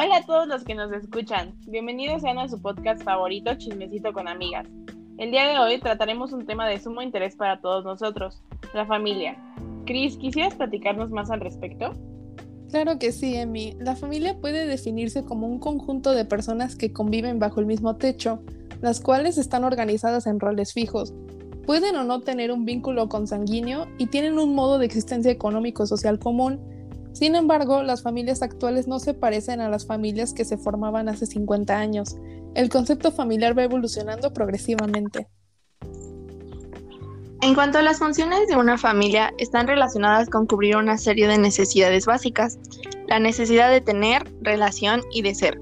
Hola a todos los que nos escuchan. Bienvenidos sean a su podcast favorito, Chismecito con Amigas. El día de hoy trataremos un tema de sumo interés para todos nosotros, la familia. Cris, ¿quisieras platicarnos más al respecto? Claro que sí, Emi. La familia puede definirse como un conjunto de personas que conviven bajo el mismo techo, las cuales están organizadas en roles fijos. Pueden o no tener un vínculo consanguíneo y tienen un modo de existencia económico-social común, sin embargo, las familias actuales no se parecen a las familias que se formaban hace 50 años. El concepto familiar va evolucionando progresivamente. En cuanto a las funciones de una familia, están relacionadas con cubrir una serie de necesidades básicas. La necesidad de tener, relación y de ser.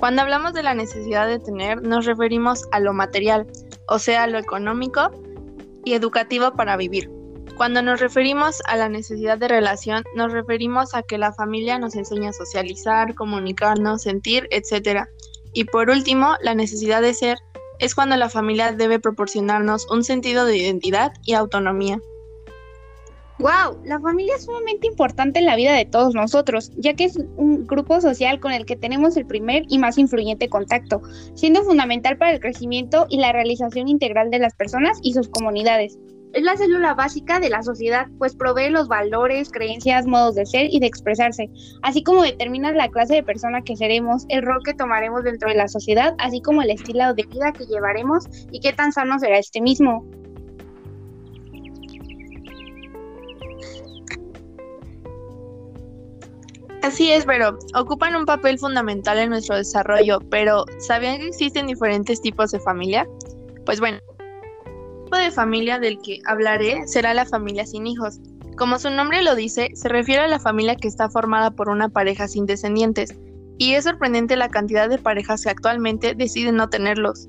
Cuando hablamos de la necesidad de tener, nos referimos a lo material, o sea, lo económico y educativo para vivir. Cuando nos referimos a la necesidad de relación, nos referimos a que la familia nos enseña a socializar, comunicarnos, sentir, etc. Y por último, la necesidad de ser es cuando la familia debe proporcionarnos un sentido de identidad y autonomía. ¡Wow! La familia es sumamente importante en la vida de todos nosotros, ya que es un grupo social con el que tenemos el primer y más influyente contacto, siendo fundamental para el crecimiento y la realización integral de las personas y sus comunidades. Es la célula básica de la sociedad, pues provee los valores, creencias, modos de ser y de expresarse, así como determina la clase de persona que seremos, el rol que tomaremos dentro de la sociedad, así como el estilo de vida que llevaremos y qué tan sano será este mismo. Así es, pero ocupan un papel fundamental en nuestro desarrollo, pero ¿sabían que existen diferentes tipos de familia? Pues bueno, de familia del que hablaré será la familia sin hijos. Como su nombre lo dice, se refiere a la familia que está formada por una pareja sin descendientes, y es sorprendente la cantidad de parejas que actualmente deciden no tenerlos.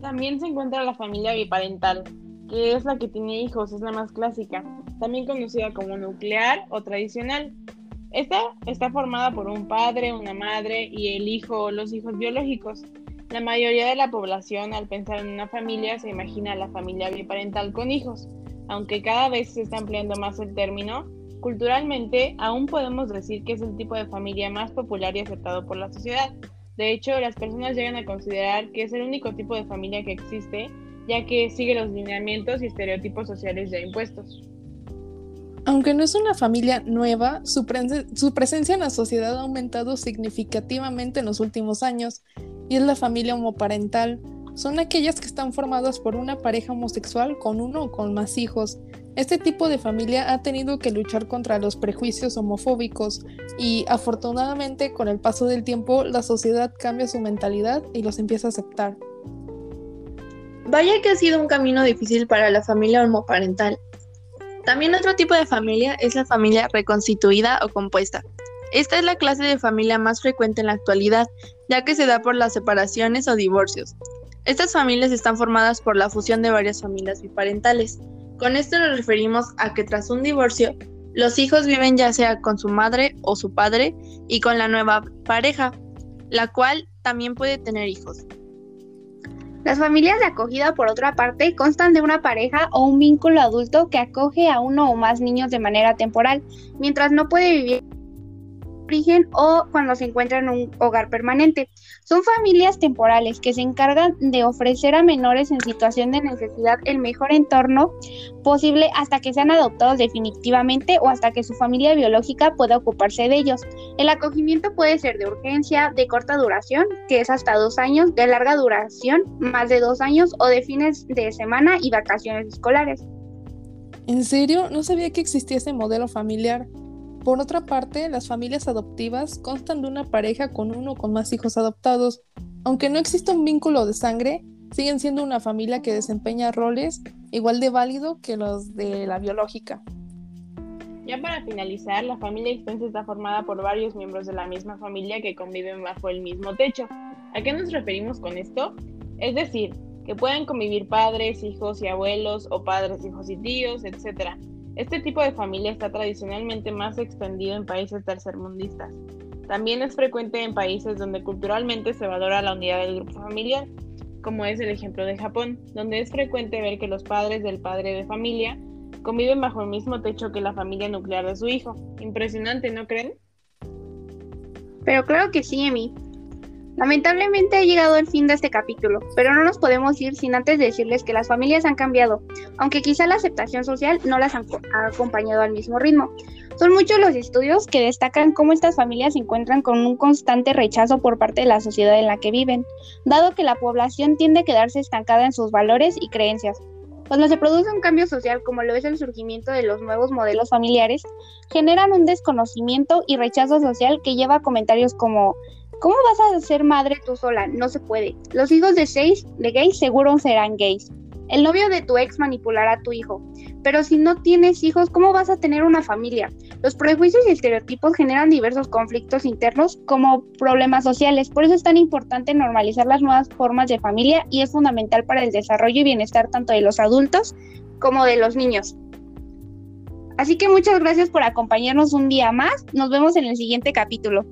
También se encuentra la familia biparental, que es la que tiene hijos, es la más clásica, también conocida como nuclear o tradicional. Esta está formada por un padre, una madre y el hijo o los hijos biológicos. La mayoría de la población al pensar en una familia se imagina la familia biparental con hijos. Aunque cada vez se está empleando más el término, culturalmente aún podemos decir que es el tipo de familia más popular y aceptado por la sociedad. De hecho, las personas llegan a considerar que es el único tipo de familia que existe, ya que sigue los lineamientos y estereotipos sociales ya impuestos. Aunque no es una familia nueva, su, su, presencia en la sociedad ha aumentado significativamente en los últimos años y es la familia homoparental. Son aquellas que están formadas por una pareja homosexual con uno o con más hijos. Este tipo de familia ha tenido que luchar contra los prejuicios homofóbicos y afortunadamente con el paso del tiempo la sociedad cambia su mentalidad y los empieza a aceptar. Vaya que ha sido un camino difícil para la familia homoparental. También otro tipo de familia es la familia reconstituida o compuesta. Esta es la clase de familia más frecuente en la actualidad, ya que se da por las separaciones o divorcios. Estas familias están formadas por la fusión de varias familias biparentales. Con esto nos referimos a que tras un divorcio, los hijos viven ya sea con su madre o su padre y con la nueva pareja, la cual también puede tener hijos. Las familias de acogida, por otra parte, constan de una pareja o un vínculo adulto que acoge a uno o más niños de manera temporal, mientras no puede vivir o cuando se encuentra en un hogar permanente. Son familias temporales que se encargan de ofrecer a menores en situación de necesidad el mejor entorno posible hasta que sean adoptados definitivamente o hasta que su familia biológica pueda ocuparse de ellos. El acogimiento puede ser de urgencia, de corta duración, que es hasta dos años, de larga duración, más de dos años o de fines de semana y vacaciones escolares. ¿En serio? No sabía que existía ese modelo familiar. Por otra parte, las familias adoptivas constan de una pareja con uno o con más hijos adoptados. Aunque no exista un vínculo de sangre, siguen siendo una familia que desempeña roles igual de válido que los de la biológica. Ya para finalizar, la familia extensa está formada por varios miembros de la misma familia que conviven bajo el mismo techo. ¿A qué nos referimos con esto? Es decir, que pueden convivir padres, hijos y abuelos o padres, hijos y tíos, etc este tipo de familia está tradicionalmente más extendido en países tercermundistas. También es frecuente en países donde culturalmente se valora la unidad del grupo familiar, como es el ejemplo de Japón, donde es frecuente ver que los padres del padre de familia conviven bajo el mismo techo que la familia nuclear de su hijo. Impresionante, ¿no creen? Pero claro que sí, Emi. Lamentablemente ha llegado el fin de este capítulo, pero no nos podemos ir sin antes decirles que las familias han cambiado, aunque quizá la aceptación social no las ha acompañado al mismo ritmo. Son muchos los estudios que destacan cómo estas familias se encuentran con un constante rechazo por parte de la sociedad en la que viven, dado que la población tiende a quedarse estancada en sus valores y creencias. Cuando se produce un cambio social como lo es el surgimiento de los nuevos modelos familiares, generan un desconocimiento y rechazo social que lleva a comentarios como ¿Cómo vas a ser madre tú sola? No se puede. Los hijos de seis de gays seguro serán gays. El novio de tu ex manipulará a tu hijo. Pero si no tienes hijos, ¿cómo vas a tener una familia? Los prejuicios y estereotipos generan diversos conflictos internos como problemas sociales. Por eso es tan importante normalizar las nuevas formas de familia y es fundamental para el desarrollo y bienestar tanto de los adultos como de los niños. Así que muchas gracias por acompañarnos un día más. Nos vemos en el siguiente capítulo.